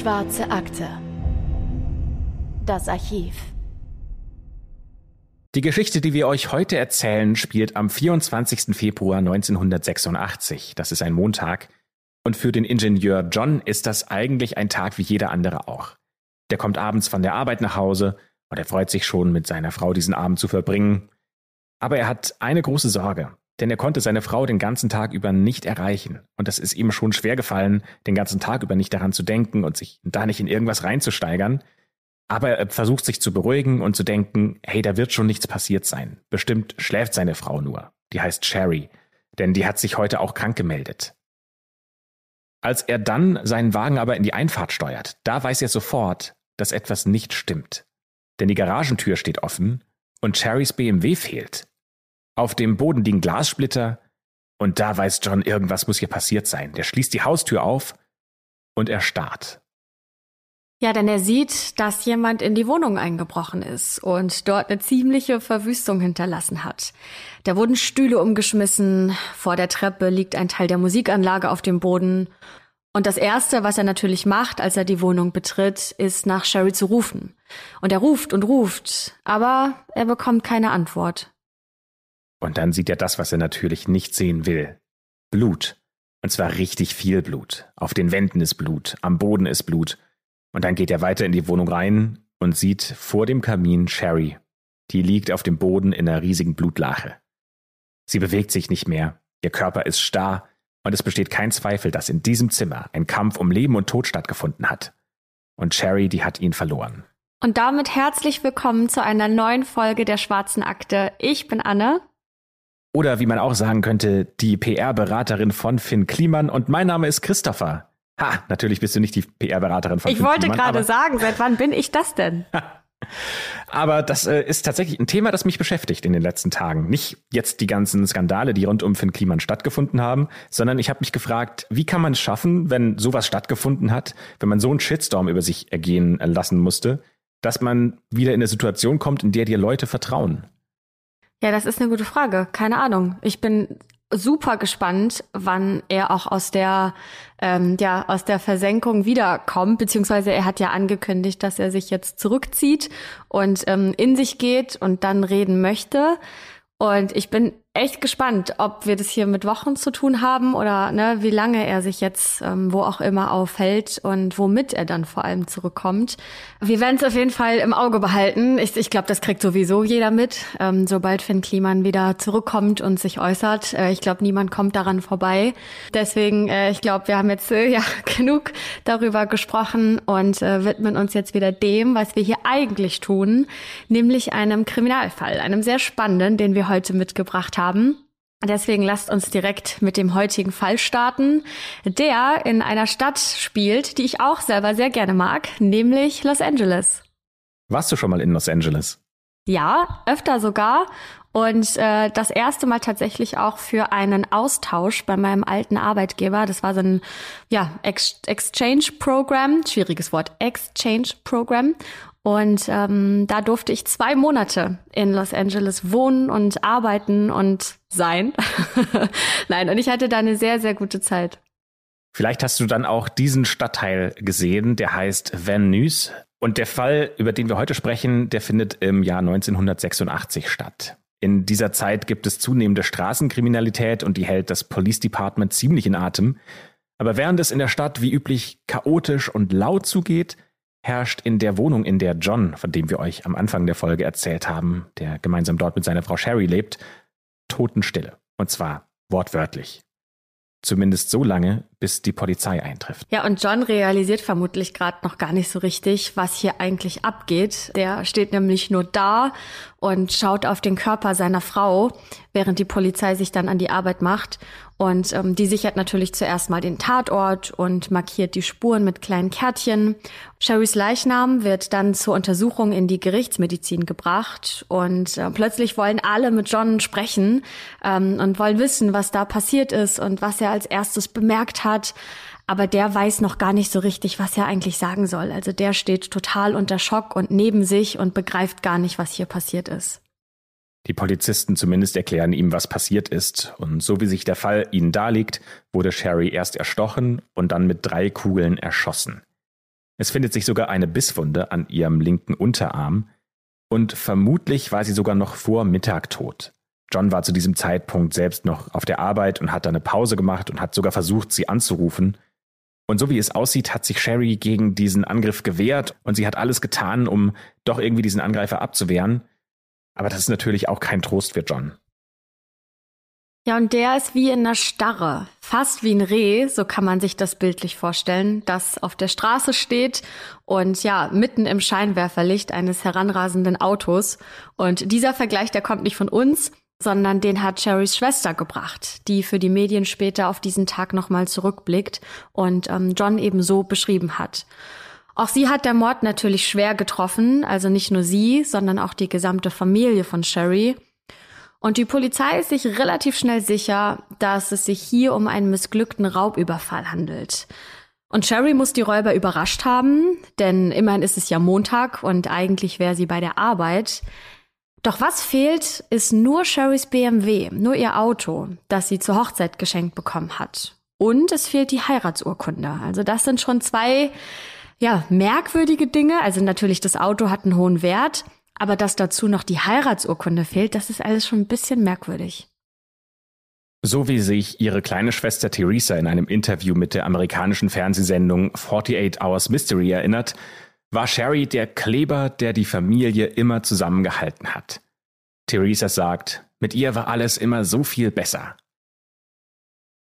Schwarze Akte. Das Archiv. Die Geschichte, die wir euch heute erzählen, spielt am 24. Februar 1986. Das ist ein Montag. Und für den Ingenieur John ist das eigentlich ein Tag wie jeder andere auch. Der kommt abends von der Arbeit nach Hause und er freut sich schon, mit seiner Frau diesen Abend zu verbringen. Aber er hat eine große Sorge, denn er konnte seine Frau den ganzen Tag über nicht erreichen. Und es ist ihm schon schwer gefallen, den ganzen Tag über nicht daran zu denken und sich da nicht in irgendwas reinzusteigern. Aber er versucht sich zu beruhigen und zu denken, hey, da wird schon nichts passiert sein. Bestimmt schläft seine Frau nur. Die heißt Sherry, denn die hat sich heute auch krank gemeldet. Als er dann seinen Wagen aber in die Einfahrt steuert, da weiß er sofort, dass etwas nicht stimmt. Denn die Garagentür steht offen und Cherrys BMW fehlt. Auf dem Boden liegen Glassplitter und da weiß John, irgendwas muss hier passiert sein. Der schließt die Haustür auf und er starrt. Ja, denn er sieht, dass jemand in die Wohnung eingebrochen ist und dort eine ziemliche Verwüstung hinterlassen hat. Da wurden Stühle umgeschmissen, vor der Treppe liegt ein Teil der Musikanlage auf dem Boden. Und das Erste, was er natürlich macht, als er die Wohnung betritt, ist nach Sherry zu rufen. Und er ruft und ruft, aber er bekommt keine Antwort. Und dann sieht er das, was er natürlich nicht sehen will. Blut. Und zwar richtig viel Blut. Auf den Wänden ist Blut, am Boden ist Blut. Und dann geht er weiter in die Wohnung rein und sieht vor dem Kamin Sherry. Die liegt auf dem Boden in einer riesigen Blutlache. Sie bewegt sich nicht mehr, ihr Körper ist starr und es besteht kein Zweifel, dass in diesem Zimmer ein Kampf um Leben und Tod stattgefunden hat. Und Sherry, die hat ihn verloren. Und damit herzlich willkommen zu einer neuen Folge der Schwarzen Akte. Ich bin Anne. Oder wie man auch sagen könnte, die PR-Beraterin von Finn Kliman und mein Name ist Christopher. Ha, natürlich bist du nicht die PR-Beraterin von Ich Finn wollte Kliman, gerade aber- sagen, seit wann bin ich das denn? Aber das äh, ist tatsächlich ein Thema, das mich beschäftigt in den letzten Tagen. Nicht jetzt die ganzen Skandale, die rund um Finn Kliman stattgefunden haben, sondern ich habe mich gefragt, wie kann man es schaffen, wenn sowas stattgefunden hat, wenn man so einen Shitstorm über sich ergehen lassen musste, dass man wieder in eine Situation kommt, in der dir Leute vertrauen. Ja, das ist eine gute Frage. Keine Ahnung. Ich bin super gespannt, wann er auch aus der ähm, ja aus der Versenkung wiederkommt, beziehungsweise er hat ja angekündigt, dass er sich jetzt zurückzieht und ähm, in sich geht und dann reden möchte. Und ich bin echt gespannt, ob wir das hier mit Wochen zu tun haben oder ne, wie lange er sich jetzt ähm, wo auch immer aufhält und womit er dann vor allem zurückkommt. Wir werden es auf jeden Fall im Auge behalten. Ich, ich glaube, das kriegt sowieso jeder mit, ähm, sobald Finn Kliman wieder zurückkommt und sich äußert. Äh, ich glaube, niemand kommt daran vorbei. Deswegen, äh, ich glaube, wir haben jetzt äh, ja genug darüber gesprochen und äh, widmen uns jetzt wieder dem, was wir hier eigentlich tun, nämlich einem Kriminalfall, einem sehr spannenden, den wir heute mitgebracht haben. Deswegen lasst uns direkt mit dem heutigen Fall starten, der in einer Stadt spielt, die ich auch selber sehr gerne mag, nämlich Los Angeles. Warst du schon mal in Los Angeles? Ja, öfter sogar. Und äh, das erste Mal tatsächlich auch für einen Austausch bei meinem alten Arbeitgeber. Das war so ein ja, Ex Exchange-Programm, schwieriges Wort, Exchange-Programm. Und ähm, da durfte ich zwei Monate in Los Angeles wohnen und arbeiten und sein. Nein, und ich hatte da eine sehr, sehr gute Zeit. Vielleicht hast du dann auch diesen Stadtteil gesehen, der heißt Van Nuys. Und der Fall, über den wir heute sprechen, der findet im Jahr 1986 statt. In dieser Zeit gibt es zunehmende Straßenkriminalität und die hält das Police Department ziemlich in Atem. Aber während es in der Stadt wie üblich chaotisch und laut zugeht, herrscht in der Wohnung, in der John, von dem wir euch am Anfang der Folge erzählt haben, der gemeinsam dort mit seiner Frau Sherry lebt, Totenstille. Und zwar wortwörtlich. Zumindest so lange, bis die Polizei eintrifft. Ja, und John realisiert vermutlich gerade noch gar nicht so richtig, was hier eigentlich abgeht. Der steht nämlich nur da und schaut auf den Körper seiner Frau, während die Polizei sich dann an die Arbeit macht. Und ähm, die sichert natürlich zuerst mal den Tatort und markiert die Spuren mit kleinen Kärtchen. Sherrys Leichnam wird dann zur Untersuchung in die Gerichtsmedizin gebracht und äh, plötzlich wollen alle mit John sprechen ähm, und wollen wissen, was da passiert ist und was er als erstes bemerkt hat. Aber der weiß noch gar nicht so richtig, was er eigentlich sagen soll. Also der steht total unter Schock und neben sich und begreift gar nicht, was hier passiert ist. Die Polizisten zumindest erklären ihm, was passiert ist. Und so wie sich der Fall ihnen darlegt, wurde Sherry erst erstochen und dann mit drei Kugeln erschossen. Es findet sich sogar eine Bisswunde an ihrem linken Unterarm und vermutlich war sie sogar noch vor Mittag tot. John war zu diesem Zeitpunkt selbst noch auf der Arbeit und hat da eine Pause gemacht und hat sogar versucht, sie anzurufen. Und so wie es aussieht, hat sich Sherry gegen diesen Angriff gewehrt und sie hat alles getan, um doch irgendwie diesen Angreifer abzuwehren. Aber das ist natürlich auch kein Trost für John. Ja, und der ist wie in einer Starre, fast wie ein Reh, so kann man sich das bildlich vorstellen, das auf der Straße steht und ja, mitten im Scheinwerferlicht eines heranrasenden Autos. Und dieser Vergleich, der kommt nicht von uns, sondern den hat Sherrys Schwester gebracht, die für die Medien später auf diesen Tag nochmal zurückblickt und ähm, John eben so beschrieben hat. Auch sie hat der Mord natürlich schwer getroffen, also nicht nur sie, sondern auch die gesamte Familie von Sherry. Und die Polizei ist sich relativ schnell sicher, dass es sich hier um einen missglückten Raubüberfall handelt. Und Sherry muss die Räuber überrascht haben, denn immerhin ist es ja Montag und eigentlich wäre sie bei der Arbeit. Doch was fehlt, ist nur Sherrys BMW, nur ihr Auto, das sie zur Hochzeit geschenkt bekommen hat. Und es fehlt die Heiratsurkunde. Also das sind schon zwei, ja, merkwürdige Dinge. Also natürlich, das Auto hat einen hohen Wert, aber dass dazu noch die Heiratsurkunde fehlt, das ist alles schon ein bisschen merkwürdig. So wie sich ihre kleine Schwester Theresa in einem Interview mit der amerikanischen Fernsehsendung 48 Hours Mystery erinnert, war Sherry der Kleber, der die Familie immer zusammengehalten hat. Theresa sagt, mit ihr war alles immer so viel besser.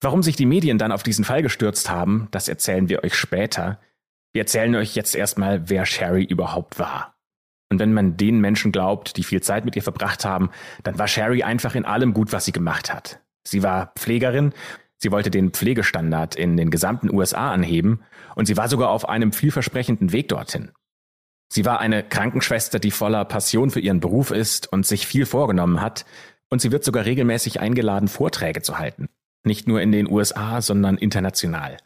Warum sich die Medien dann auf diesen Fall gestürzt haben, das erzählen wir euch später. Wir erzählen euch jetzt erstmal, wer Sherry überhaupt war. Und wenn man den Menschen glaubt, die viel Zeit mit ihr verbracht haben, dann war Sherry einfach in allem gut, was sie gemacht hat. Sie war Pflegerin, Sie wollte den Pflegestandard in den gesamten USA anheben und sie war sogar auf einem vielversprechenden Weg dorthin. Sie war eine Krankenschwester, die voller Passion für ihren Beruf ist und sich viel vorgenommen hat, und sie wird sogar regelmäßig eingeladen, Vorträge zu halten. Nicht nur in den USA, sondern international.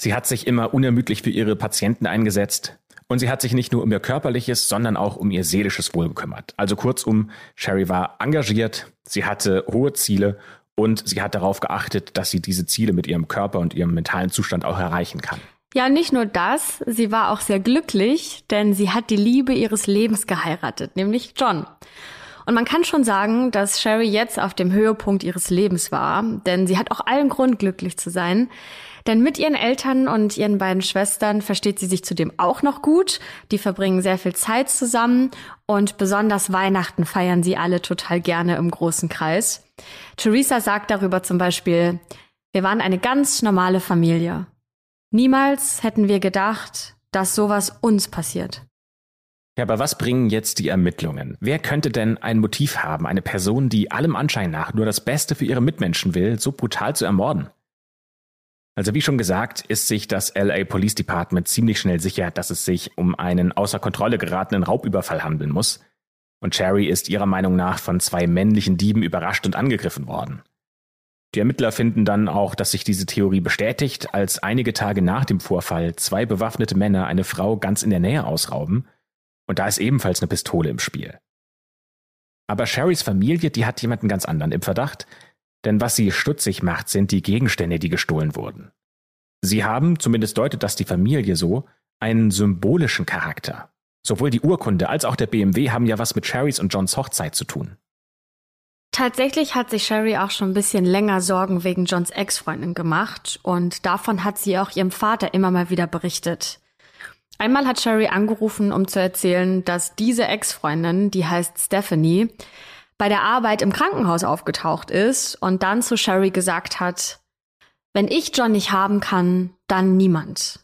Sie hat sich immer unermüdlich für ihre Patienten eingesetzt und sie hat sich nicht nur um ihr körperliches, sondern auch um ihr seelisches Wohl gekümmert. Also kurzum, Sherry war engagiert, sie hatte hohe Ziele und sie hat darauf geachtet, dass sie diese Ziele mit ihrem Körper und ihrem mentalen Zustand auch erreichen kann. Ja, nicht nur das, sie war auch sehr glücklich, denn sie hat die Liebe ihres Lebens geheiratet, nämlich John. Und man kann schon sagen, dass Sherry jetzt auf dem Höhepunkt ihres Lebens war, denn sie hat auch allen Grund, glücklich zu sein. Denn mit ihren Eltern und ihren beiden Schwestern versteht sie sich zudem auch noch gut. Die verbringen sehr viel Zeit zusammen und besonders Weihnachten feiern sie alle total gerne im großen Kreis. Theresa sagt darüber zum Beispiel, wir waren eine ganz normale Familie. Niemals hätten wir gedacht, dass sowas uns passiert. Ja, aber was bringen jetzt die Ermittlungen? Wer könnte denn ein Motiv haben, eine Person, die allem Anschein nach nur das Beste für ihre Mitmenschen will, so brutal zu ermorden? Also wie schon gesagt, ist sich das LA Police Department ziemlich schnell sicher, dass es sich um einen außer Kontrolle geratenen Raubüberfall handeln muss. Und Cherry ist ihrer Meinung nach von zwei männlichen Dieben überrascht und angegriffen worden. Die Ermittler finden dann auch, dass sich diese Theorie bestätigt, als einige Tage nach dem Vorfall zwei bewaffnete Männer eine Frau ganz in der Nähe ausrauben. Und da ist ebenfalls eine Pistole im Spiel. Aber Sherrys Familie, die hat jemanden ganz anderen im Verdacht, denn was sie stutzig macht, sind die Gegenstände, die gestohlen wurden. Sie haben, zumindest deutet das die Familie so, einen symbolischen Charakter. Sowohl die Urkunde als auch der BMW haben ja was mit Sherrys und Johns Hochzeit zu tun. Tatsächlich hat sich Sherry auch schon ein bisschen länger Sorgen wegen Johns Ex-Freundin gemacht und davon hat sie auch ihrem Vater immer mal wieder berichtet. Einmal hat Sherry angerufen, um zu erzählen, dass diese Ex-Freundin, die heißt Stephanie, bei der Arbeit im Krankenhaus aufgetaucht ist und dann zu Sherry gesagt hat, wenn ich John nicht haben kann, dann niemand.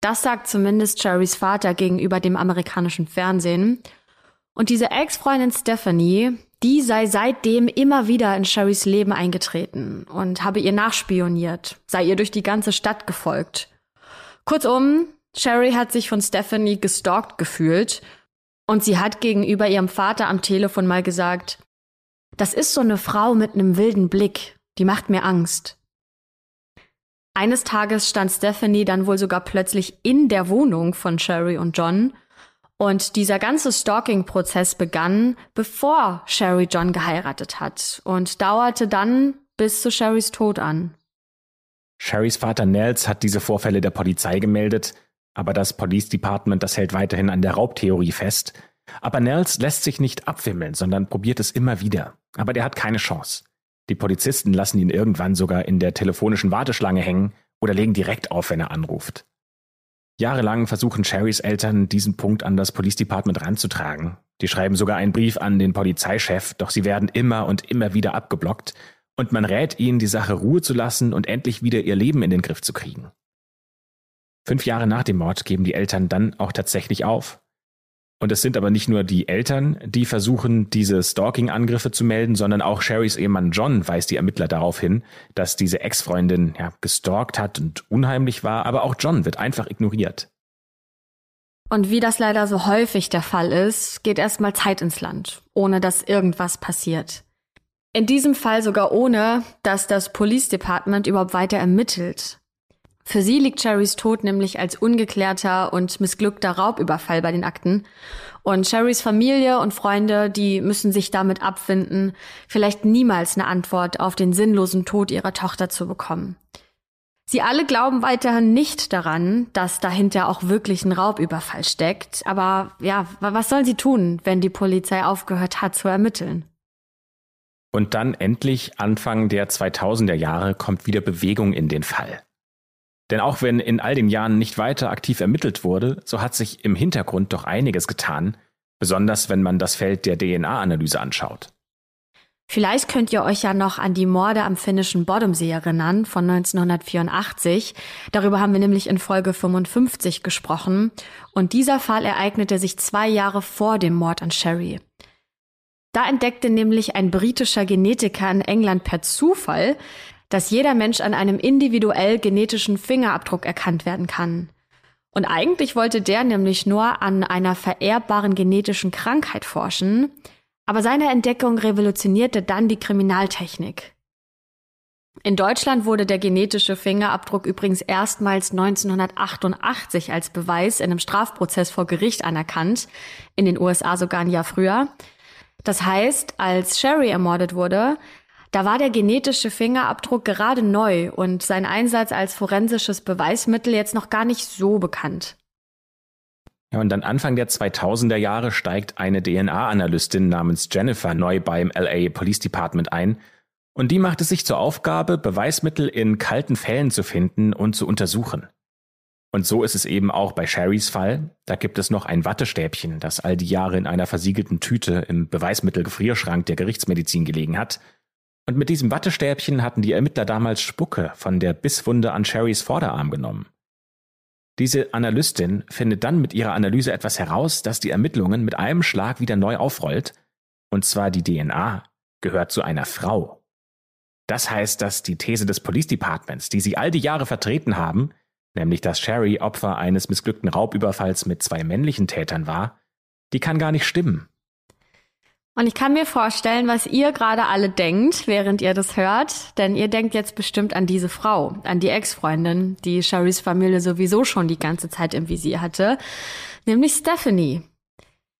Das sagt zumindest Sherrys Vater gegenüber dem amerikanischen Fernsehen. Und diese Ex-Freundin Stephanie, die sei seitdem immer wieder in Sherrys Leben eingetreten und habe ihr nachspioniert, sei ihr durch die ganze Stadt gefolgt. Kurzum, Sherry hat sich von Stephanie gestalkt gefühlt und sie hat gegenüber ihrem Vater am Telefon mal gesagt, das ist so eine Frau mit einem wilden Blick, die macht mir Angst. Eines Tages stand Stephanie dann wohl sogar plötzlich in der Wohnung von Sherry und John und dieser ganze Stalking-Prozess begann, bevor Sherry John geheiratet hat und dauerte dann bis zu Sherrys Tod an. Sherrys Vater Nels hat diese Vorfälle der Polizei gemeldet Aber das Police Department, das hält weiterhin an der Raubtheorie fest. Aber Nels lässt sich nicht abwimmeln, sondern probiert es immer wieder. Aber der hat keine Chance. Die Polizisten lassen ihn irgendwann sogar in der telefonischen Warteschlange hängen oder legen direkt auf, wenn er anruft. Jahrelang versuchen Sherrys Eltern, diesen Punkt an das Police Department ranzutragen. Die schreiben sogar einen Brief an den Polizeichef, doch sie werden immer und immer wieder abgeblockt und man rät ihnen, die Sache Ruhe zu lassen und endlich wieder ihr Leben in den Griff zu kriegen. Fünf Jahre nach dem Mord geben die Eltern dann auch tatsächlich auf. Und es sind aber nicht nur die Eltern, die versuchen, diese Stalking-Angriffe zu melden, sondern auch Sherrys Ehemann John weist die Ermittler darauf hin, dass diese Ex-Freundin ja, gestalkt hat und unheimlich war, aber auch John wird einfach ignoriert. Und wie das leider so häufig der Fall ist, geht erstmal Zeit ins Land, ohne dass irgendwas passiert. In diesem Fall sogar ohne, dass das Police Department überhaupt weiter ermittelt. Für sie liegt Sherrys Tod nämlich als ungeklärter und missglückter Raubüberfall bei den Akten. Und Sherrys Familie und Freunde, die müssen sich damit abfinden, vielleicht niemals eine Antwort auf den sinnlosen Tod ihrer Tochter zu bekommen. Sie alle glauben weiterhin nicht daran, dass dahinter auch wirklich ein Raubüberfall steckt. Aber ja, was sollen sie tun, wenn die Polizei aufgehört hat zu ermitteln? Und dann endlich Anfang der 2000er Jahre kommt wieder Bewegung in den Fall. Denn auch wenn in all den Jahren nicht weiter aktiv ermittelt wurde, so hat sich im Hintergrund doch einiges getan, besonders wenn man das Feld der DNA-Analyse anschaut. Vielleicht könnt ihr euch ja noch an die Morde am finnischen Boddomsee erinnern von 1984. Darüber haben wir nämlich in Folge 55 gesprochen. Und dieser Fall ereignete sich zwei Jahre vor dem Mord an Sherry. Da entdeckte nämlich ein britischer Genetiker in England per Zufall, dass jeder Mensch an einem individuell genetischen Fingerabdruck erkannt werden kann. Und eigentlich wollte der nämlich nur an einer vererbbaren genetischen Krankheit forschen, aber seine Entdeckung revolutionierte dann die Kriminaltechnik. In Deutschland wurde der genetische Fingerabdruck übrigens erstmals 1988 als Beweis in einem Strafprozess vor Gericht anerkannt, in den USA sogar ein Jahr früher. Das heißt, als Sherry ermordet wurde, da war der genetische Fingerabdruck gerade neu und sein Einsatz als forensisches Beweismittel jetzt noch gar nicht so bekannt. Ja, und dann Anfang der 2000er Jahre steigt eine DNA-Analystin namens Jennifer neu beim LA Police Department ein. Und die macht es sich zur Aufgabe, Beweismittel in kalten Fällen zu finden und zu untersuchen. Und so ist es eben auch bei Sherrys Fall. Da gibt es noch ein Wattestäbchen, das all die Jahre in einer versiegelten Tüte im Beweismittelgefrierschrank der Gerichtsmedizin gelegen hat. Und mit diesem Wattestäbchen hatten die Ermittler damals Spucke von der Bisswunde an Sherrys Vorderarm genommen. Diese Analystin findet dann mit ihrer Analyse etwas heraus, das die Ermittlungen mit einem Schlag wieder neu aufrollt. Und zwar die DNA gehört zu einer Frau. Das heißt, dass die These des Police Departments, die sie all die Jahre vertreten haben, nämlich dass Sherry Opfer eines missglückten Raubüberfalls mit zwei männlichen Tätern war, die kann gar nicht stimmen. Und ich kann mir vorstellen, was ihr gerade alle denkt, während ihr das hört, denn ihr denkt jetzt bestimmt an diese Frau, an die Ex-Freundin, die Sherrys Familie sowieso schon die ganze Zeit im Visier hatte, nämlich Stephanie.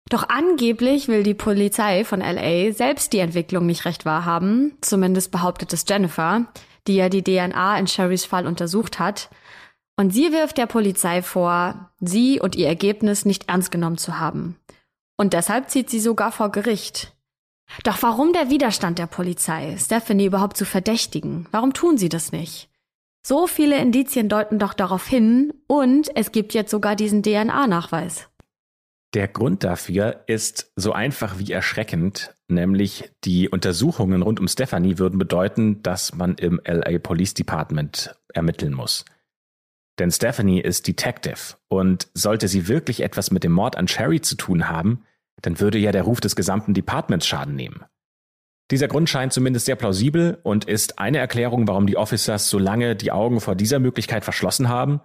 Doch angeblich will die Polizei von LA selbst die Entwicklung nicht recht wahrhaben, zumindest behauptet es Jennifer, die ja die DNA in Sherrys Fall untersucht hat. Und sie wirft der Polizei vor, sie und ihr Ergebnis nicht ernst genommen zu haben. Und deshalb zieht sie sogar vor Gericht. Doch warum der Widerstand der Polizei, Stephanie überhaupt zu verdächtigen? Warum tun sie das nicht? So viele Indizien deuten doch darauf hin und es gibt jetzt sogar diesen DNA-Nachweis. Der Grund dafür ist so einfach wie erschreckend, nämlich die Untersuchungen rund um Stephanie würden bedeuten, dass man im LA Police Department ermitteln muss. Denn Stephanie ist Detective und sollte sie wirklich etwas mit dem Mord an Sherry zu tun haben, dann würde ja der Ruf des gesamten Departments Schaden nehmen. Dieser Grund scheint zumindest sehr plausibel und ist eine Erklärung, warum die Officers so lange die Augen vor dieser Möglichkeit verschlossen haben.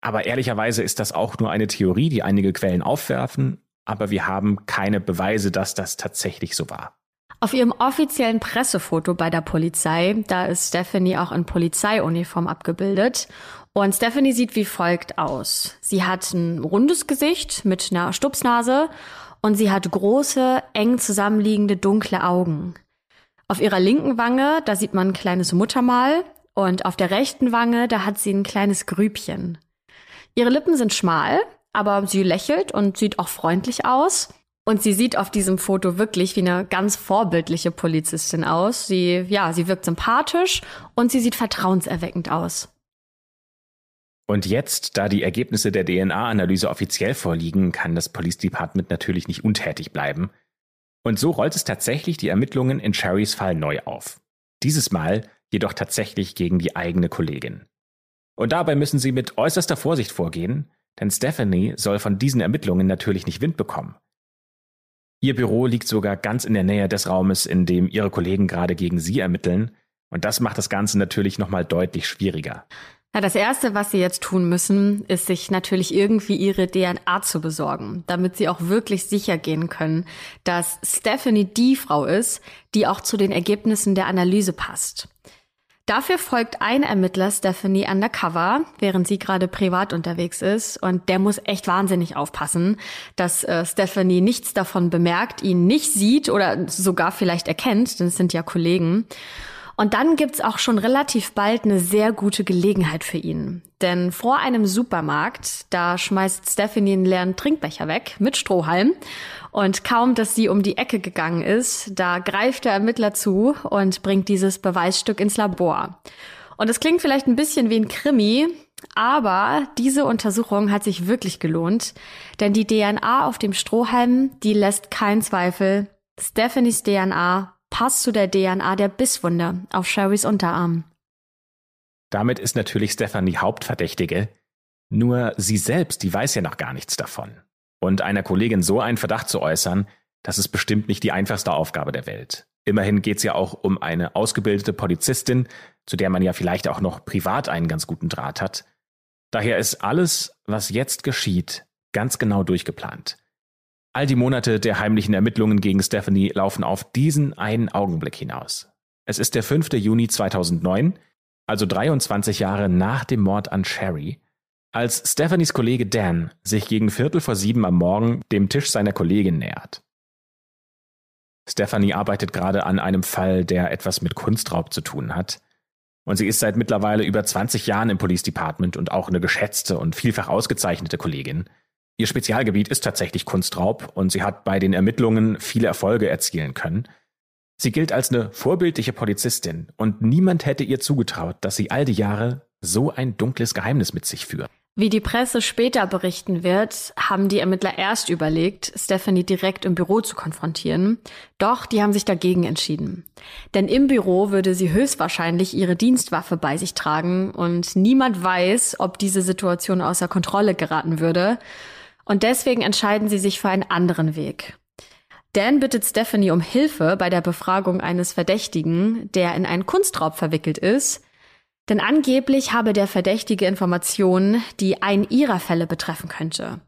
Aber ehrlicherweise ist das auch nur eine Theorie, die einige Quellen aufwerfen, aber wir haben keine Beweise, dass das tatsächlich so war. Auf ihrem offiziellen Pressefoto bei der Polizei, da ist Stephanie auch in Polizeiuniform abgebildet. Und Stephanie sieht wie folgt aus. Sie hat ein rundes Gesicht mit einer Stupsnase und sie hat große, eng zusammenliegende dunkle Augen. Auf ihrer linken Wange, da sieht man ein kleines Muttermal und auf der rechten Wange, da hat sie ein kleines Grübchen. Ihre Lippen sind schmal, aber sie lächelt und sieht auch freundlich aus. Und sie sieht auf diesem Foto wirklich wie eine ganz vorbildliche Polizistin aus. Sie, ja, sie wirkt sympathisch und sie sieht vertrauenserweckend aus. Und jetzt, da die Ergebnisse der DNA-Analyse offiziell vorliegen, kann das Police Department natürlich nicht untätig bleiben. Und so rollt es tatsächlich die Ermittlungen in Sherrys Fall neu auf. Dieses Mal jedoch tatsächlich gegen die eigene Kollegin. Und dabei müssen sie mit äußerster Vorsicht vorgehen, denn Stephanie soll von diesen Ermittlungen natürlich nicht Wind bekommen. Ihr Büro liegt sogar ganz in der Nähe des Raumes, in dem ihre Kollegen gerade gegen sie ermitteln, und das macht das Ganze natürlich nochmal deutlich schwieriger. Ja, das Erste, was Sie jetzt tun müssen, ist sich natürlich irgendwie Ihre DNA zu besorgen, damit Sie auch wirklich sicher gehen können, dass Stephanie die Frau ist, die auch zu den Ergebnissen der Analyse passt. Dafür folgt ein Ermittler Stephanie undercover, während sie gerade privat unterwegs ist. Und der muss echt wahnsinnig aufpassen, dass äh, Stephanie nichts davon bemerkt, ihn nicht sieht oder sogar vielleicht erkennt, denn es sind ja Kollegen. Und dann gibt's auch schon relativ bald eine sehr gute Gelegenheit für ihn. Denn vor einem Supermarkt, da schmeißt Stephanie einen leeren Trinkbecher weg mit Strohhalm. Und kaum, dass sie um die Ecke gegangen ist, da greift der Ermittler zu und bringt dieses Beweisstück ins Labor. Und es klingt vielleicht ein bisschen wie ein Krimi, aber diese Untersuchung hat sich wirklich gelohnt, denn die DNA auf dem Strohhalm, die lässt keinen Zweifel. Stephanies DNA passt zu der DNA der Bisswunde auf Sherrys Unterarm. Damit ist natürlich Stephanie Hauptverdächtige. Nur sie selbst, die weiß ja noch gar nichts davon. Und einer Kollegin so einen Verdacht zu äußern, das ist bestimmt nicht die einfachste Aufgabe der Welt. Immerhin geht es ja auch um eine ausgebildete Polizistin, zu der man ja vielleicht auch noch privat einen ganz guten Draht hat. Daher ist alles, was jetzt geschieht, ganz genau durchgeplant. All die Monate der heimlichen Ermittlungen gegen Stephanie laufen auf diesen einen Augenblick hinaus. Es ist der 5. Juni 2009, also 23 Jahre nach dem Mord an Sherry, als Stephanies Kollege Dan sich gegen Viertel vor sieben am Morgen dem Tisch seiner Kollegin nähert. Stephanie arbeitet gerade an einem Fall, der etwas mit Kunstraub zu tun hat. Und sie ist seit mittlerweile über 20 Jahren im Police Department und auch eine geschätzte und vielfach ausgezeichnete Kollegin. Ihr Spezialgebiet ist tatsächlich Kunstraub und sie hat bei den Ermittlungen viele Erfolge erzielen können. Sie gilt als eine vorbildliche Polizistin und niemand hätte ihr zugetraut, dass sie all die Jahre so ein dunkles Geheimnis mit sich führt. Wie die Presse später berichten wird, haben die Ermittler erst überlegt, Stephanie direkt im Büro zu konfrontieren. Doch die haben sich dagegen entschieden. Denn im Büro würde sie höchstwahrscheinlich ihre Dienstwaffe bei sich tragen und niemand weiß, ob diese Situation außer Kontrolle geraten würde. Und deswegen entscheiden sie sich für einen anderen Weg. Dan bittet Stephanie um Hilfe bei der Befragung eines Verdächtigen, der in einen Kunstraub verwickelt ist. Denn angeblich habe der Verdächtige Informationen, die einen ihrer Fälle betreffen könnte.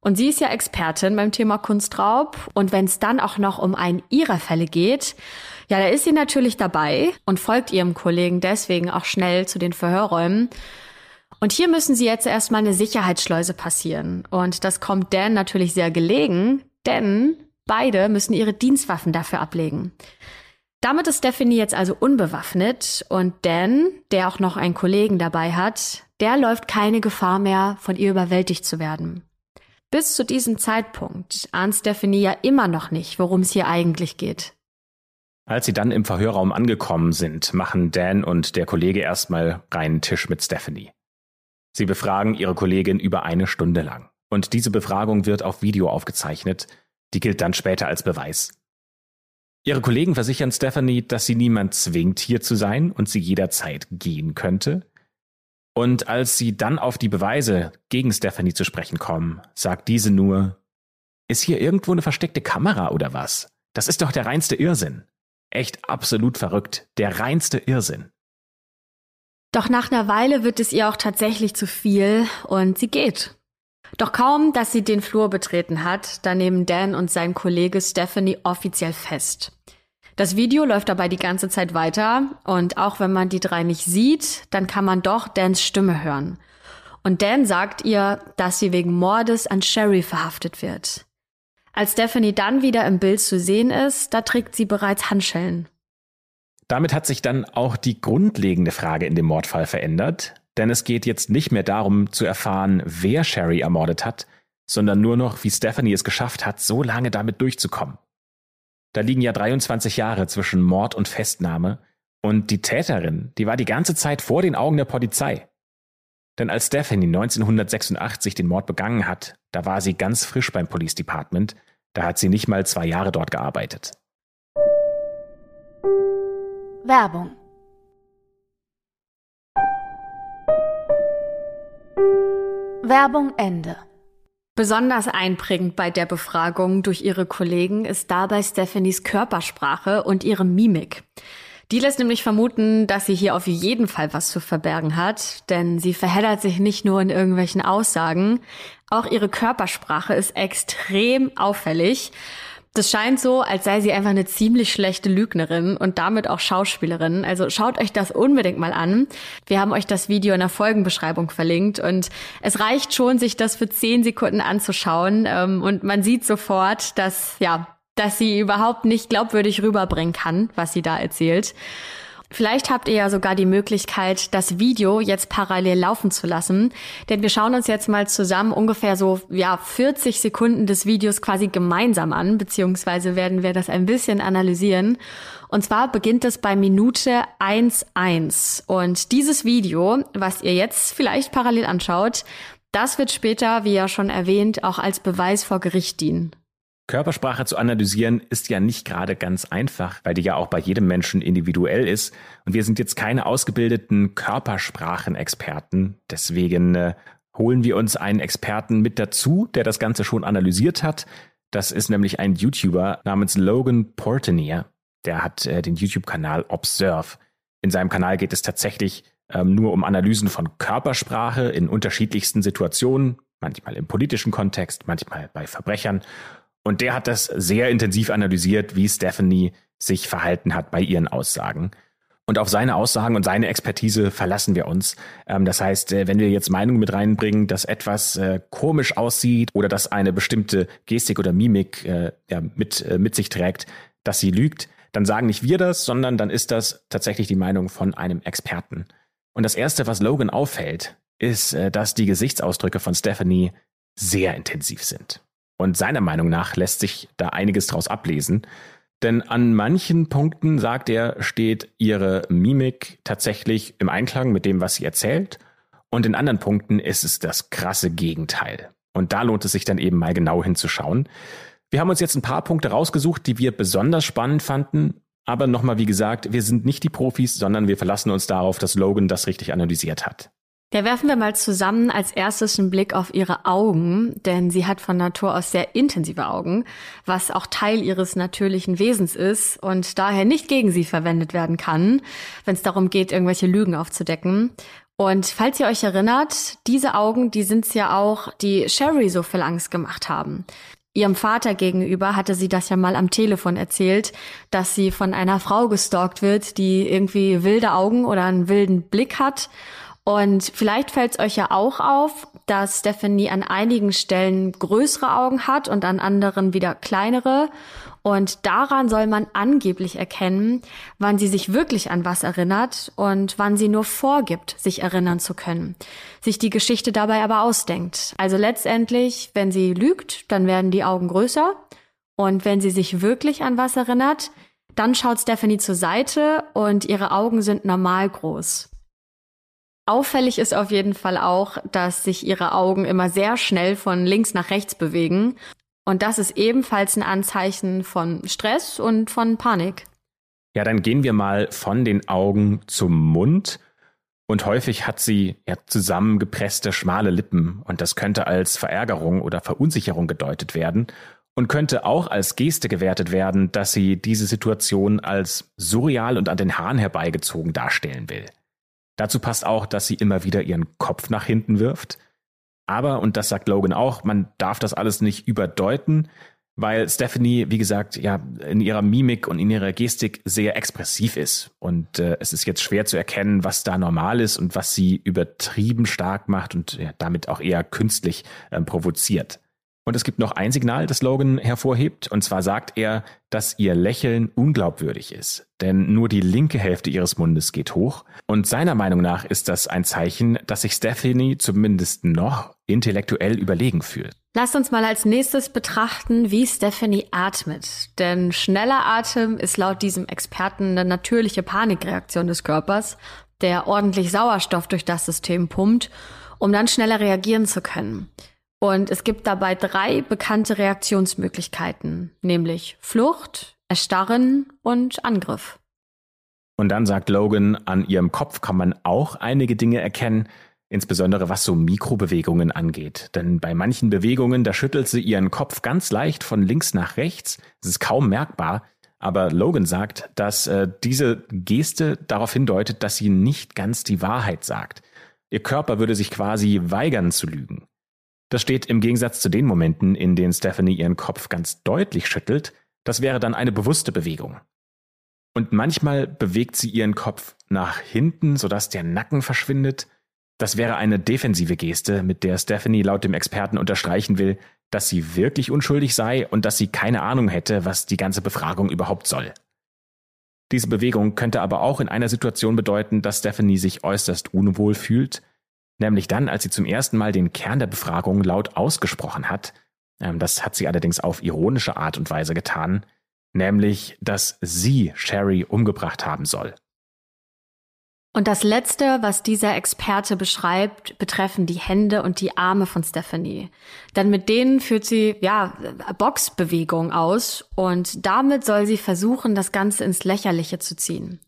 Und sie ist ja Expertin beim Thema Kunstraub. Und wenn es dann auch noch um einen ihrer Fälle geht, ja, da ist sie natürlich dabei und folgt ihrem Kollegen deswegen auch schnell zu den Verhörräumen. Und hier müssen sie jetzt erstmal eine Sicherheitsschleuse passieren. Und das kommt Dan natürlich sehr gelegen, denn beide müssen ihre Dienstwaffen dafür ablegen. Damit ist Stephanie jetzt also unbewaffnet und Dan, der auch noch einen Kollegen dabei hat, der läuft keine Gefahr mehr, von ihr überwältigt zu werden. Bis zu diesem Zeitpunkt ahnt Stephanie ja immer noch nicht, worum es hier eigentlich geht. Als sie dann im Verhörraum angekommen sind, machen Dan und der Kollege erstmal reinen Tisch mit Stephanie. Sie befragen ihre Kollegin über eine Stunde lang. Und diese Befragung wird auf Video aufgezeichnet. Die gilt dann später als Beweis. Ihre Kollegen versichern Stephanie, dass sie niemand zwingt, hier zu sein und sie jederzeit gehen könnte. Und als sie dann auf die Beweise gegen Stephanie zu sprechen kommen, sagt diese nur, ist hier irgendwo eine versteckte Kamera oder was? Das ist doch der reinste Irrsinn. Echt absolut verrückt. Der reinste Irrsinn. Doch nach einer Weile wird es ihr auch tatsächlich zu viel und sie geht. Doch kaum, dass sie den Flur betreten hat, da nehmen Dan und sein Kollege Stephanie offiziell fest. Das Video läuft dabei die ganze Zeit weiter und auch wenn man die drei nicht sieht, dann kann man doch Dans Stimme hören. Und Dan sagt ihr, dass sie wegen Mordes an Sherry verhaftet wird. Als Stephanie dann wieder im Bild zu sehen ist, da trägt sie bereits Handschellen. Damit hat sich dann auch die grundlegende Frage in dem Mordfall verändert. Denn es geht jetzt nicht mehr darum zu erfahren, wer Sherry ermordet hat, sondern nur noch, wie Stephanie es geschafft hat, so lange damit durchzukommen. Da liegen ja 23 Jahre zwischen Mord und Festnahme und die Täterin, die war die ganze Zeit vor den Augen der Polizei. Denn als Stephanie 1986 den Mord begangen hat, da war sie ganz frisch beim Police Department, da hat sie nicht mal zwei Jahre dort gearbeitet. Werbung Werbung Ende. Besonders einprägend bei der Befragung durch ihre Kollegen ist dabei Stephanies Körpersprache und ihre Mimik. Die lässt nämlich vermuten, dass sie hier auf jeden Fall was zu verbergen hat, denn sie verheddert sich nicht nur in irgendwelchen Aussagen, auch ihre Körpersprache ist extrem auffällig. Das scheint so, als sei sie einfach eine ziemlich schlechte Lügnerin und damit auch Schauspielerin. Also schaut euch das unbedingt mal an. Wir haben euch das Video in der Folgenbeschreibung verlinkt und es reicht schon, sich das für zehn Sekunden anzuschauen ähm, und man sieht sofort, dass, ja, dass sie überhaupt nicht glaubwürdig rüberbringen kann, was sie da erzählt. Vielleicht habt ihr ja sogar die Möglichkeit, das Video jetzt parallel laufen zu lassen, denn wir schauen uns jetzt mal zusammen ungefähr so, ja, 40 Sekunden des Videos quasi gemeinsam an, beziehungsweise werden wir das ein bisschen analysieren. Und zwar beginnt es bei Minute 1.1. Und dieses Video, was ihr jetzt vielleicht parallel anschaut, das wird später, wie ja schon erwähnt, auch als Beweis vor Gericht dienen. Körpersprache zu analysieren ist ja nicht gerade ganz einfach, weil die ja auch bei jedem Menschen individuell ist. Und wir sind jetzt keine ausgebildeten Körpersprachenexperten. Deswegen äh, holen wir uns einen Experten mit dazu, der das Ganze schon analysiert hat. Das ist nämlich ein YouTuber namens Logan Portenier. Der hat äh, den YouTube-Kanal Observe. In seinem Kanal geht es tatsächlich ähm, nur um Analysen von Körpersprache in unterschiedlichsten Situationen, manchmal im politischen Kontext, manchmal bei Verbrechern. Und der hat das sehr intensiv analysiert, wie Stephanie sich verhalten hat bei ihren Aussagen. Und auf seine Aussagen und seine Expertise verlassen wir uns. Ähm, das heißt, äh, wenn wir jetzt Meinungen mit reinbringen, dass etwas äh, komisch aussieht oder dass eine bestimmte Gestik oder Mimik äh, mit, mit sich trägt, dass sie lügt, dann sagen nicht wir das, sondern dann ist das tatsächlich die Meinung von einem Experten. Und das Erste, was Logan auffällt, ist, dass die Gesichtsausdrücke von Stephanie sehr intensiv sind. Und seiner Meinung nach lässt sich da einiges draus ablesen. Denn an manchen Punkten, sagt er, steht ihre Mimik tatsächlich im Einklang mit dem, was sie erzählt. Und in anderen Punkten ist es das krasse Gegenteil. Und da lohnt es sich dann eben mal genau hinzuschauen. Wir haben uns jetzt ein paar Punkte rausgesucht, die wir besonders spannend fanden. Aber nochmal, wie gesagt, wir sind nicht die Profis, sondern wir verlassen uns darauf, dass Logan das richtig analysiert hat. Ja, werfen wir mal zusammen als erstes einen Blick auf ihre Augen, denn sie hat von Natur aus sehr intensive Augen, was auch Teil ihres natürlichen Wesens ist und daher nicht gegen sie verwendet werden kann, wenn es darum geht, irgendwelche Lügen aufzudecken. Und falls ihr euch erinnert, diese Augen, die sind's ja auch, die Sherry so viel Angst gemacht haben. Ihrem Vater gegenüber hatte sie das ja mal am Telefon erzählt, dass sie von einer Frau gestalkt wird, die irgendwie wilde Augen oder einen wilden Blick hat und vielleicht fällt es euch ja auch auf, dass Stephanie an einigen Stellen größere Augen hat und an anderen wieder kleinere. Und daran soll man angeblich erkennen, wann sie sich wirklich an was erinnert und wann sie nur vorgibt, sich erinnern zu können, sich die Geschichte dabei aber ausdenkt. Also letztendlich, wenn sie lügt, dann werden die Augen größer und wenn sie sich wirklich an was erinnert, dann schaut Stephanie zur Seite und ihre Augen sind normal groß. Auffällig ist auf jeden Fall auch, dass sich ihre Augen immer sehr schnell von links nach rechts bewegen. Und das ist ebenfalls ein Anzeichen von Stress und von Panik. Ja, dann gehen wir mal von den Augen zum Mund. Und häufig hat sie ja zusammengepresste, schmale Lippen. Und das könnte als Verärgerung oder Verunsicherung gedeutet werden. Und könnte auch als Geste gewertet werden, dass sie diese Situation als surreal und an den Haaren herbeigezogen darstellen will. Dazu passt auch, dass sie immer wieder ihren Kopf nach hinten wirft. Aber, und das sagt Logan auch, man darf das alles nicht überdeuten, weil Stephanie, wie gesagt, ja in ihrer Mimik und in ihrer Gestik sehr expressiv ist. Und äh, es ist jetzt schwer zu erkennen, was da normal ist und was sie übertrieben stark macht und ja, damit auch eher künstlich äh, provoziert. Und es gibt noch ein Signal, das Logan hervorhebt, und zwar sagt er, dass ihr Lächeln unglaubwürdig ist. Denn nur die linke Hälfte ihres Mundes geht hoch. Und seiner Meinung nach ist das ein Zeichen, dass sich Stephanie zumindest noch intellektuell überlegen fühlt. Lasst uns mal als nächstes betrachten, wie Stephanie atmet. Denn schneller Atem ist laut diesem Experten eine natürliche Panikreaktion des Körpers, der ordentlich Sauerstoff durch das System pumpt, um dann schneller reagieren zu können. Und es gibt dabei drei bekannte Reaktionsmöglichkeiten, nämlich Flucht, Erstarren und Angriff. Und dann sagt Logan, an ihrem Kopf kann man auch einige Dinge erkennen, insbesondere was so Mikrobewegungen angeht. Denn bei manchen Bewegungen, da schüttelt sie ihren Kopf ganz leicht von links nach rechts. Es ist kaum merkbar. Aber Logan sagt, dass äh, diese Geste darauf hindeutet, dass sie nicht ganz die Wahrheit sagt. Ihr Körper würde sich quasi weigern zu lügen. Das steht im Gegensatz zu den Momenten, in denen Stephanie ihren Kopf ganz deutlich schüttelt. Das wäre dann eine bewusste Bewegung. Und manchmal bewegt sie ihren Kopf nach hinten, sodass der Nacken verschwindet. Das wäre eine defensive Geste, mit der Stephanie laut dem Experten unterstreichen will, dass sie wirklich unschuldig sei und dass sie keine Ahnung hätte, was die ganze Befragung überhaupt soll. Diese Bewegung könnte aber auch in einer Situation bedeuten, dass Stephanie sich äußerst unwohl fühlt nämlich dann, als sie zum ersten Mal den Kern der Befragung laut ausgesprochen hat. Ähm, das hat sie allerdings auf ironische Art und Weise getan, nämlich, dass sie Sherry umgebracht haben soll. Und das Letzte, was dieser Experte beschreibt, betreffen die Hände und die Arme von Stephanie. Denn mit denen führt sie, ja, Boxbewegung aus und damit soll sie versuchen, das Ganze ins Lächerliche zu ziehen.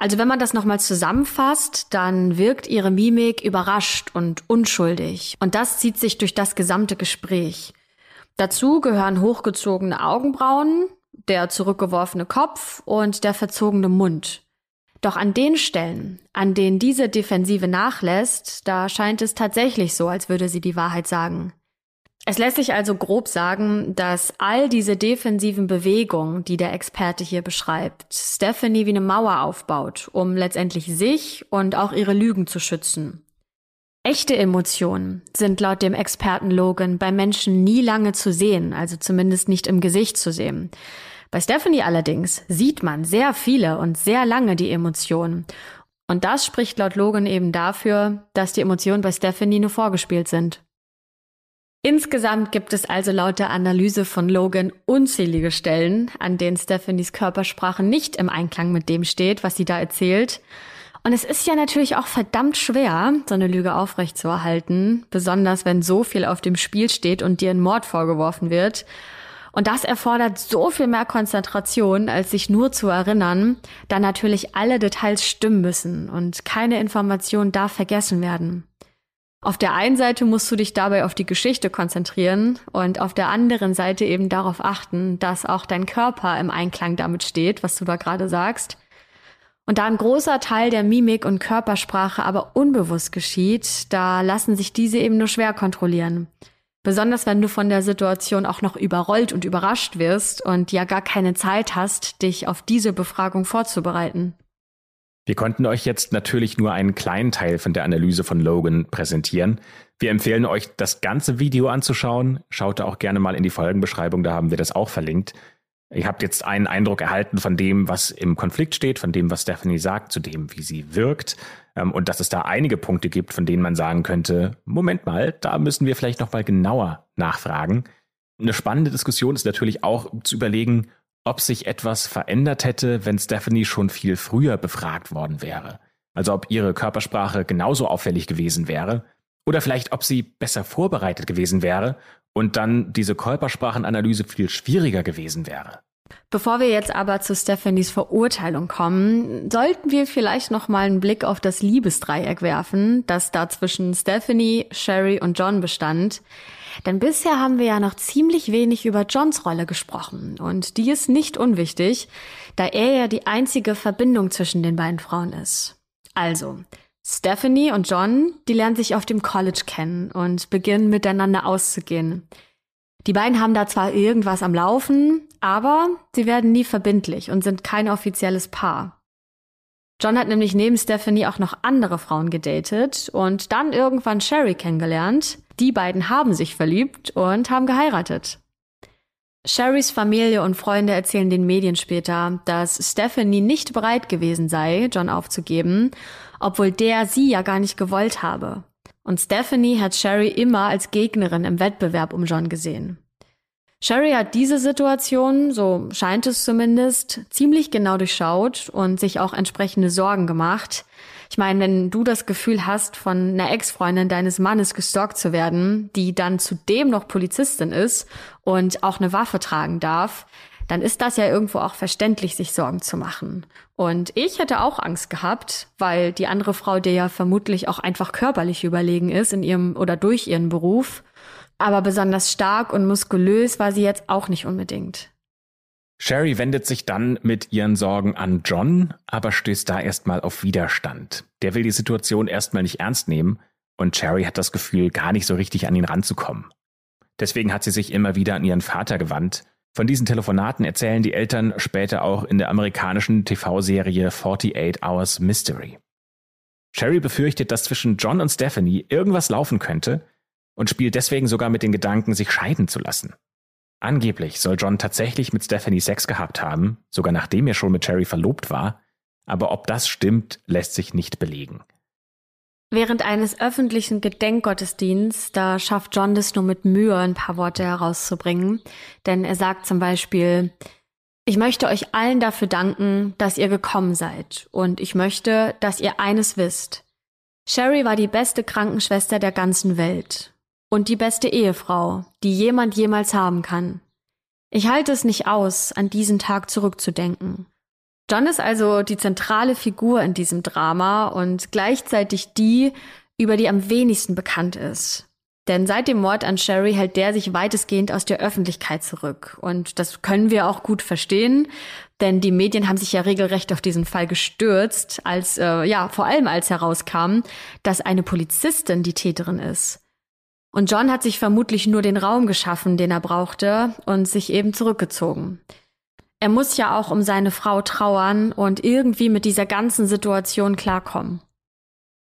Also wenn man das nochmal zusammenfasst, dann wirkt ihre Mimik überrascht und unschuldig. Und das zieht sich durch das gesamte Gespräch. Dazu gehören hochgezogene Augenbrauen, der zurückgeworfene Kopf und der verzogene Mund. Doch an den Stellen, an denen diese Defensive nachlässt, da scheint es tatsächlich so, als würde sie die Wahrheit sagen. Es lässt sich also grob sagen, dass all diese defensiven Bewegungen, die der Experte hier beschreibt, Stephanie wie eine Mauer aufbaut, um letztendlich sich und auch ihre Lügen zu schützen. Echte Emotionen sind laut dem Experten Logan bei Menschen nie lange zu sehen, also zumindest nicht im Gesicht zu sehen. Bei Stephanie allerdings sieht man sehr viele und sehr lange die Emotionen. Und das spricht laut Logan eben dafür, dass die Emotionen bei Stephanie nur vorgespielt sind. Insgesamt gibt es also laut der Analyse von Logan unzählige Stellen, an denen Stephanies Körpersprache nicht im Einklang mit dem steht, was sie da erzählt. Und es ist ja natürlich auch verdammt schwer, so eine Lüge aufrechtzuerhalten, besonders wenn so viel auf dem Spiel steht und dir ein Mord vorgeworfen wird. Und das erfordert so viel mehr Konzentration, als sich nur zu erinnern, da natürlich alle Details stimmen müssen und keine Information darf vergessen werden. Auf der einen Seite musst du dich dabei auf die Geschichte konzentrieren und auf der anderen Seite eben darauf achten, dass auch dein Körper im Einklang damit steht, was du da gerade sagst. Und da ein großer Teil der Mimik und Körpersprache aber unbewusst geschieht, da lassen sich diese eben nur schwer kontrollieren. Besonders wenn du von der Situation auch noch überrollt und überrascht wirst und ja gar keine Zeit hast, dich auf diese Befragung vorzubereiten. Wir konnten euch jetzt natürlich nur einen kleinen Teil von der Analyse von Logan präsentieren. Wir empfehlen euch, das ganze Video anzuschauen. Schaut auch gerne mal in die Folgenbeschreibung, da haben wir das auch verlinkt. Ihr habt jetzt einen Eindruck erhalten von dem, was im Konflikt steht, von dem, was Stephanie sagt, zu dem, wie sie wirkt. Ähm, und dass es da einige Punkte gibt, von denen man sagen könnte, Moment mal, da müssen wir vielleicht noch mal genauer nachfragen. Eine spannende Diskussion ist natürlich auch zu überlegen, ob sich etwas verändert hätte, wenn Stephanie schon viel früher befragt worden wäre. Also ob ihre Körpersprache genauso auffällig gewesen wäre oder vielleicht ob sie besser vorbereitet gewesen wäre und dann diese Körpersprachenanalyse viel schwieriger gewesen wäre. Bevor wir jetzt aber zu Stephanies Verurteilung kommen, sollten wir vielleicht noch mal einen Blick auf das Liebesdreieck werfen, das da zwischen Stephanie, Sherry und John bestand. Denn bisher haben wir ja noch ziemlich wenig über Johns Rolle gesprochen. Und die ist nicht unwichtig, da er ja die einzige Verbindung zwischen den beiden Frauen ist. Also, Stephanie und John, die lernen sich auf dem College kennen und beginnen miteinander auszugehen. Die beiden haben da zwar irgendwas am Laufen, aber sie werden nie verbindlich und sind kein offizielles Paar. John hat nämlich neben Stephanie auch noch andere Frauen gedatet und dann irgendwann Sherry kennengelernt, die beiden haben sich verliebt und haben geheiratet. Sherrys Familie und Freunde erzählen den Medien später, dass Stephanie nicht bereit gewesen sei, John aufzugeben, obwohl der sie ja gar nicht gewollt habe. Und Stephanie hat Sherry immer als Gegnerin im Wettbewerb um John gesehen. Sherry hat diese Situation, so scheint es zumindest, ziemlich genau durchschaut und sich auch entsprechende Sorgen gemacht. Ich meine, wenn du das Gefühl hast, von einer Ex-Freundin deines Mannes gestalkt zu werden, die dann zudem noch Polizistin ist und auch eine Waffe tragen darf, dann ist das ja irgendwo auch verständlich, sich Sorgen zu machen. Und ich hätte auch Angst gehabt, weil die andere Frau dir ja vermutlich auch einfach körperlich überlegen ist in ihrem oder durch ihren Beruf. Aber besonders stark und muskulös war sie jetzt auch nicht unbedingt. Sherry wendet sich dann mit ihren Sorgen an John, aber stößt da erstmal auf Widerstand. Der will die Situation erstmal nicht ernst nehmen und Sherry hat das Gefühl, gar nicht so richtig an ihn ranzukommen. Deswegen hat sie sich immer wieder an ihren Vater gewandt. Von diesen Telefonaten erzählen die Eltern später auch in der amerikanischen TV-Serie 48 Hours Mystery. Sherry befürchtet, dass zwischen John und Stephanie irgendwas laufen könnte und spielt deswegen sogar mit den Gedanken, sich scheiden zu lassen. Angeblich soll John tatsächlich mit Stephanie Sex gehabt haben, sogar nachdem er schon mit Cherry verlobt war, aber ob das stimmt, lässt sich nicht belegen. Während eines öffentlichen Gedenkgottesdienstes, da schafft John das nur mit Mühe, ein paar Worte herauszubringen. Denn er sagt zum Beispiel, ich möchte euch allen dafür danken, dass ihr gekommen seid. Und ich möchte, dass ihr eines wisst. Sherry war die beste Krankenschwester der ganzen Welt und die beste Ehefrau, die jemand jemals haben kann. Ich halte es nicht aus, an diesen Tag zurückzudenken. John ist also die zentrale Figur in diesem Drama und gleichzeitig die, über die am wenigsten bekannt ist. Denn seit dem Mord an Sherry hält der sich weitestgehend aus der Öffentlichkeit zurück. Und das können wir auch gut verstehen, denn die Medien haben sich ja regelrecht auf diesen Fall gestürzt, als, äh, ja, vor allem als herauskam, dass eine Polizistin die Täterin ist. Und John hat sich vermutlich nur den Raum geschaffen, den er brauchte, und sich eben zurückgezogen. Er muss ja auch um seine Frau trauern und irgendwie mit dieser ganzen Situation klarkommen.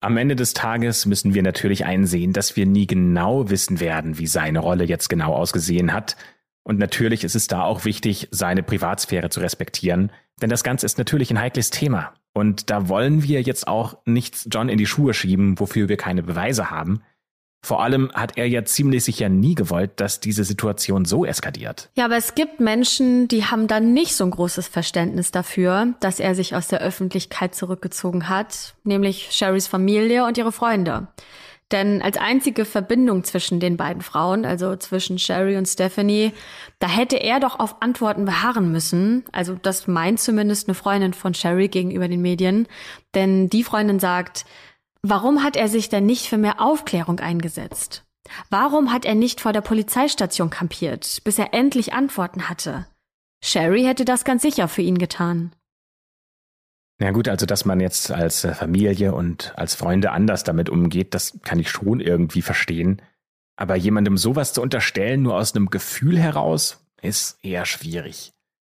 Am Ende des Tages müssen wir natürlich einsehen, dass wir nie genau wissen werden, wie seine Rolle jetzt genau ausgesehen hat. Und natürlich ist es da auch wichtig, seine Privatsphäre zu respektieren, denn das Ganze ist natürlich ein heikles Thema. Und da wollen wir jetzt auch nichts John in die Schuhe schieben, wofür wir keine Beweise haben. Vor allem hat er ja ziemlich sicher nie gewollt, dass diese Situation so eskaliert. Ja, aber es gibt Menschen, die haben dann nicht so ein großes Verständnis dafür, dass er sich aus der Öffentlichkeit zurückgezogen hat, nämlich Sherrys Familie und ihre Freunde. Denn als einzige Verbindung zwischen den beiden Frauen, also zwischen Sherry und Stephanie, da hätte er doch auf Antworten beharren müssen. Also das meint zumindest eine Freundin von Sherry gegenüber den Medien. Denn die Freundin sagt, Warum hat er sich denn nicht für mehr Aufklärung eingesetzt? Warum hat er nicht vor der Polizeistation kampiert, bis er endlich Antworten hatte? Sherry hätte das ganz sicher für ihn getan. Na gut, also dass man jetzt als äh, Familie und als Freunde anders damit umgeht, das kann ich schon irgendwie verstehen. Aber jemandem sowas zu unterstellen, nur aus einem Gefühl heraus, ist eher schwierig.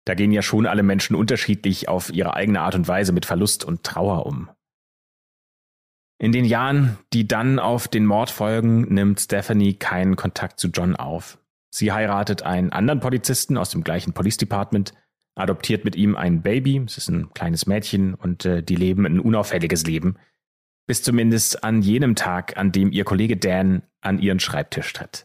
Da gehen ja schon alle Menschen unterschiedlich auf ihre eigene Art und Weise mit Verlust und Trauer um. In den Jahren, die dann auf den Mord folgen, nimmt Stephanie keinen Kontakt zu John auf. Sie heiratet einen anderen Polizisten aus dem gleichen Police Department, adoptiert mit ihm ein Baby, es ist ein kleines Mädchen und äh, die leben ein unauffälliges Leben, bis zumindest an jenem Tag, an dem ihr Kollege Dan an ihren Schreibtisch tritt.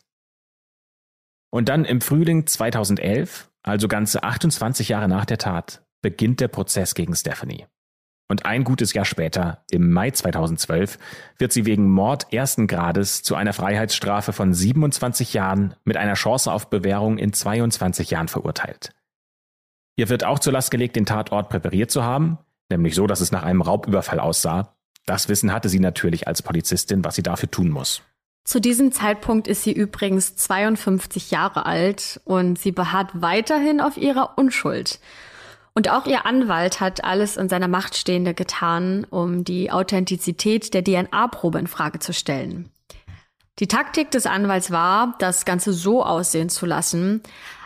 Und dann im Frühling 2011, also ganze 28 Jahre nach der Tat, beginnt der Prozess gegen Stephanie. Und ein gutes Jahr später, im Mai 2012, wird sie wegen Mord ersten Grades zu einer Freiheitsstrafe von 27 Jahren mit einer Chance auf Bewährung in 22 Jahren verurteilt. Ihr wird auch zur Last gelegt, den Tatort präpariert zu haben, nämlich so, dass es nach einem Raubüberfall aussah. Das Wissen hatte sie natürlich als Polizistin, was sie dafür tun muss. Zu diesem Zeitpunkt ist sie übrigens 52 Jahre alt und sie beharrt weiterhin auf ihrer Unschuld. Und auch ihr Anwalt hat alles in seiner Macht Stehende getan, um die Authentizität der DNA-Probe in Frage zu stellen. Die Taktik des Anwalts war, das Ganze so aussehen zu lassen,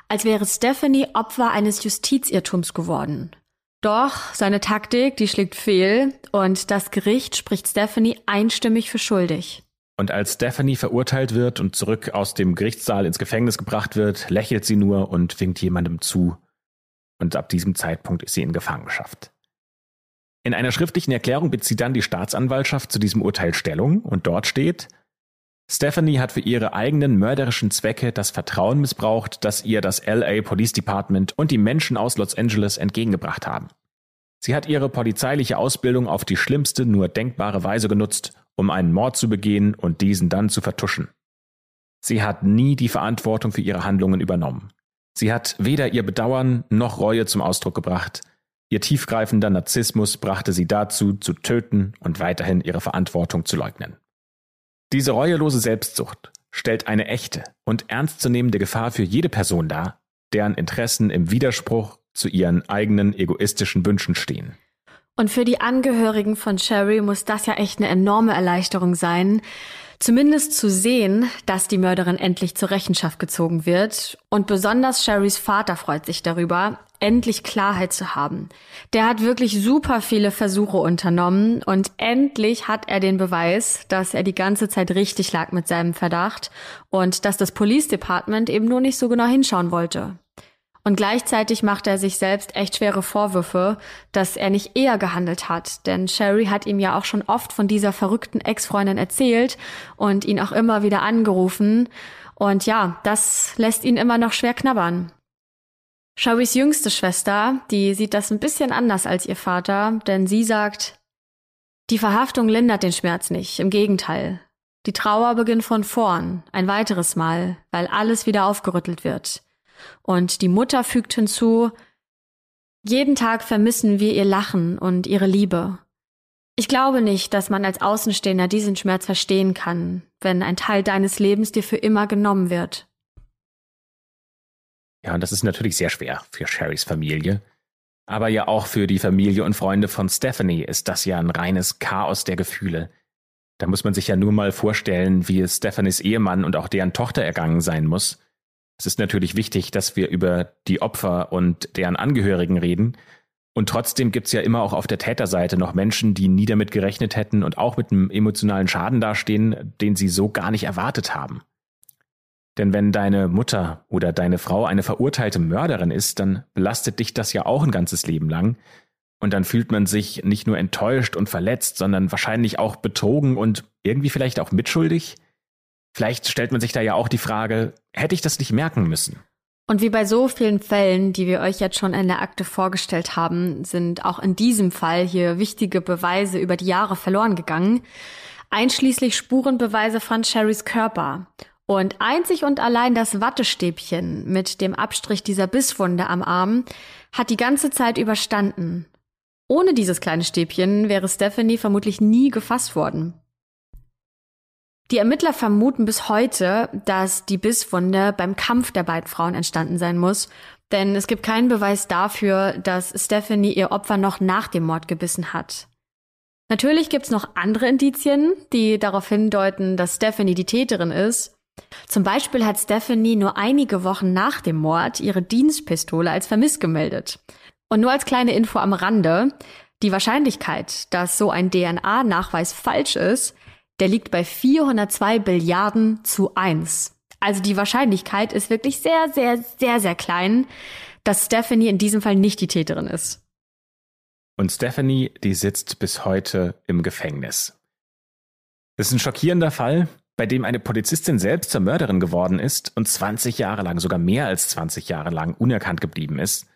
als wäre Stephanie Opfer eines Justizirrtums geworden. Doch seine Taktik, die schlägt fehl und das Gericht spricht Stephanie einstimmig für schuldig. Und als Stephanie verurteilt wird und zurück aus dem Gerichtssaal ins Gefängnis gebracht wird, lächelt sie nur und winkt jemandem zu. Und ab diesem Zeitpunkt ist sie in Gefangenschaft. In einer schriftlichen Erklärung bezieht dann die Staatsanwaltschaft zu diesem Urteil Stellung und dort steht, Stephanie hat für ihre eigenen mörderischen Zwecke das Vertrauen missbraucht, das ihr das LA Police Department und die Menschen aus Los Angeles entgegengebracht haben. Sie hat ihre polizeiliche Ausbildung auf die schlimmste nur denkbare Weise genutzt, um einen Mord zu begehen und diesen dann zu vertuschen. Sie hat nie die Verantwortung für ihre Handlungen übernommen. Sie hat weder ihr Bedauern noch Reue zum Ausdruck gebracht. Ihr tiefgreifender Narzissmus brachte sie dazu, zu töten und weiterhin ihre Verantwortung zu leugnen. Diese reuelose Selbstsucht stellt eine echte und ernstzunehmende Gefahr für jede Person dar, deren Interessen im Widerspruch zu ihren eigenen egoistischen Wünschen stehen. Und für die Angehörigen von Sherry muss das ja echt eine enorme Erleichterung sein, zumindest zu sehen, dass die Mörderin endlich zur Rechenschaft gezogen wird. Und besonders Sherrys Vater freut sich darüber, endlich Klarheit zu haben. Der hat wirklich super viele Versuche unternommen und endlich hat er den Beweis, dass er die ganze Zeit richtig lag mit seinem Verdacht und dass das Police Department eben nur nicht so genau hinschauen wollte. Und gleichzeitig macht er sich selbst echt schwere Vorwürfe, dass er nicht eher gehandelt hat. Denn Sherry hat ihm ja auch schon oft von dieser verrückten Ex-Freundin erzählt und ihn auch immer wieder angerufen. Und ja, das lässt ihn immer noch schwer knabbern. Sherrys jüngste Schwester, die sieht das ein bisschen anders als ihr Vater, denn sie sagt, die Verhaftung lindert den Schmerz nicht, im Gegenteil. Die Trauer beginnt von vorn, ein weiteres Mal, weil alles wieder aufgerüttelt wird. Und die Mutter fügt hinzu, jeden Tag vermissen wir ihr Lachen und ihre Liebe. Ich glaube nicht, dass man als Außenstehender diesen Schmerz verstehen kann, wenn ein Teil deines Lebens dir für immer genommen wird. Ja, und das ist natürlich sehr schwer für Sherrys Familie. Aber ja auch für die Familie und Freunde von Stephanie ist das ja ein reines Chaos der Gefühle. Da muss man sich ja nur mal vorstellen, wie es Stephanies Ehemann und auch deren Tochter ergangen sein muss. Es ist natürlich wichtig, dass wir über die Opfer und deren Angehörigen reden. Und trotzdem gibt es ja immer auch auf der Täterseite noch Menschen, die nie damit gerechnet hätten und auch mit einem emotionalen Schaden dastehen, den sie so gar nicht erwartet haben. Denn wenn deine Mutter oder deine Frau eine verurteilte Mörderin ist, dann belastet dich das ja auch ein ganzes Leben lang. Und dann fühlt man sich nicht nur enttäuscht und verletzt, sondern wahrscheinlich auch betrogen und irgendwie vielleicht auch mitschuldig. Vielleicht stellt man sich da ja auch die Frage, hätte ich das nicht merken müssen? Und wie bei so vielen Fällen, die wir euch jetzt schon in der Akte vorgestellt haben, sind auch in diesem Fall hier wichtige Beweise über die Jahre verloren gegangen, einschließlich Spurenbeweise von Sherrys Körper. Und einzig und allein das Wattestäbchen mit dem Abstrich dieser Bisswunde am Arm hat die ganze Zeit überstanden. Ohne dieses kleine Stäbchen wäre Stephanie vermutlich nie gefasst worden. Die Ermittler vermuten bis heute, dass die Bisswunde beim Kampf der beiden Frauen entstanden sein muss, denn es gibt keinen Beweis dafür, dass Stephanie ihr Opfer noch nach dem Mord gebissen hat. Natürlich gibt's noch andere Indizien, die darauf hindeuten, dass Stephanie die Täterin ist. Zum Beispiel hat Stephanie nur einige Wochen nach dem Mord ihre Dienstpistole als vermisst gemeldet. Und nur als kleine Info am Rande, die Wahrscheinlichkeit, dass so ein DNA-Nachweis falsch ist, der liegt bei 402 Billiarden zu 1. Also die Wahrscheinlichkeit ist wirklich sehr, sehr, sehr, sehr klein, dass Stephanie in diesem Fall nicht die Täterin ist. Und Stephanie, die sitzt bis heute im Gefängnis. Das ist ein schockierender Fall, bei dem eine Polizistin selbst zur Mörderin geworden ist und 20 Jahre lang, sogar mehr als 20 Jahre lang unerkannt geblieben ist.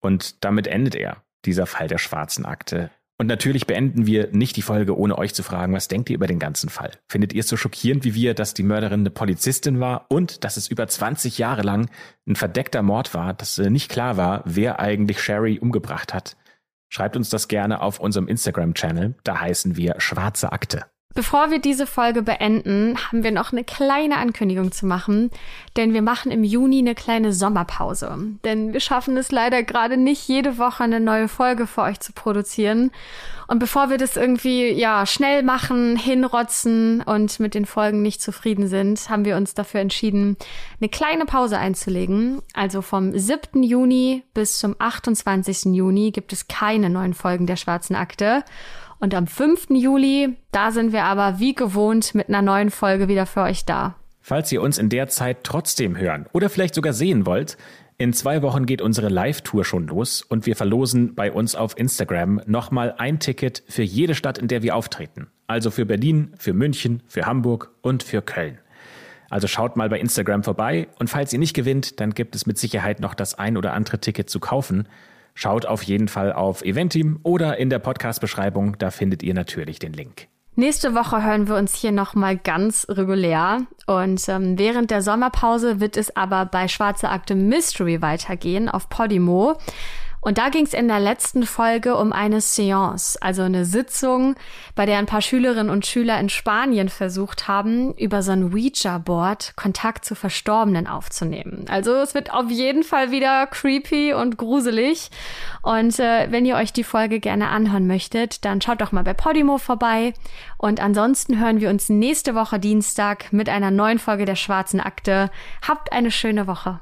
Und damit endet er, dieser Fall der schwarzen Akte. Und natürlich beenden wir nicht die Folge, ohne euch zu fragen, was denkt ihr über den ganzen Fall? Findet ihr es so schockierend wie wir, dass die Mörderin eine Polizistin war und dass es über 20 Jahre lang ein verdeckter Mord war, dass äh, nicht klar war, wer eigentlich Sherry umgebracht hat? Schreibt uns das gerne auf unserem Instagram-Channel, da heißen wir Schwarze Akte. Bevor wir diese Folge beenden, haben wir noch eine kleine Ankündigung zu machen, denn wir machen im Juni eine kleine Sommerpause. Denn wir schaffen es leider gerade nicht, jede Woche eine neue Folge für euch zu produzieren. Und bevor wir das irgendwie, ja, schnell machen, hinrotzen und mit den Folgen nicht zufrieden sind, haben wir uns dafür entschieden, eine kleine Pause einzulegen. Also vom 7. Juni bis zum 28. Juni gibt es keine neuen Folgen der Schwarzen Akte. Und am 5. Juli, da sind wir aber wie gewohnt mit einer neuen Folge wieder für euch da. Falls ihr uns in der Zeit trotzdem hören oder vielleicht sogar sehen wollt, in zwei Wochen geht unsere Live-Tour schon los und wir verlosen bei uns auf Instagram nochmal ein Ticket für jede Stadt, in der wir auftreten. Also für Berlin, für München, für Hamburg und für Köln. Also schaut mal bei Instagram vorbei und falls ihr nicht gewinnt, dann gibt es mit Sicherheit noch das ein oder andere Ticket zu kaufen. Schaut auf jeden Fall auf Eventim oder in der Podcast-Beschreibung, da findet ihr natürlich den Link. Nächste Woche hören wir uns hier nochmal ganz regulär. Und ähm, während der Sommerpause wird es aber bei Schwarze Akte Mystery weitergehen auf Podimo. Und da ging es in der letzten Folge um eine Seance, also eine Sitzung, bei der ein paar Schülerinnen und Schüler in Spanien versucht haben, über so ein Ouija-Board Kontakt zu Verstorbenen aufzunehmen. Also es wird auf jeden Fall wieder creepy und gruselig. Und äh, wenn ihr euch die Folge gerne anhören möchtet, dann schaut doch mal bei Podimo vorbei. Und ansonsten hören wir uns nächste Woche Dienstag mit einer neuen Folge der Schwarzen Akte. Habt eine schöne Woche.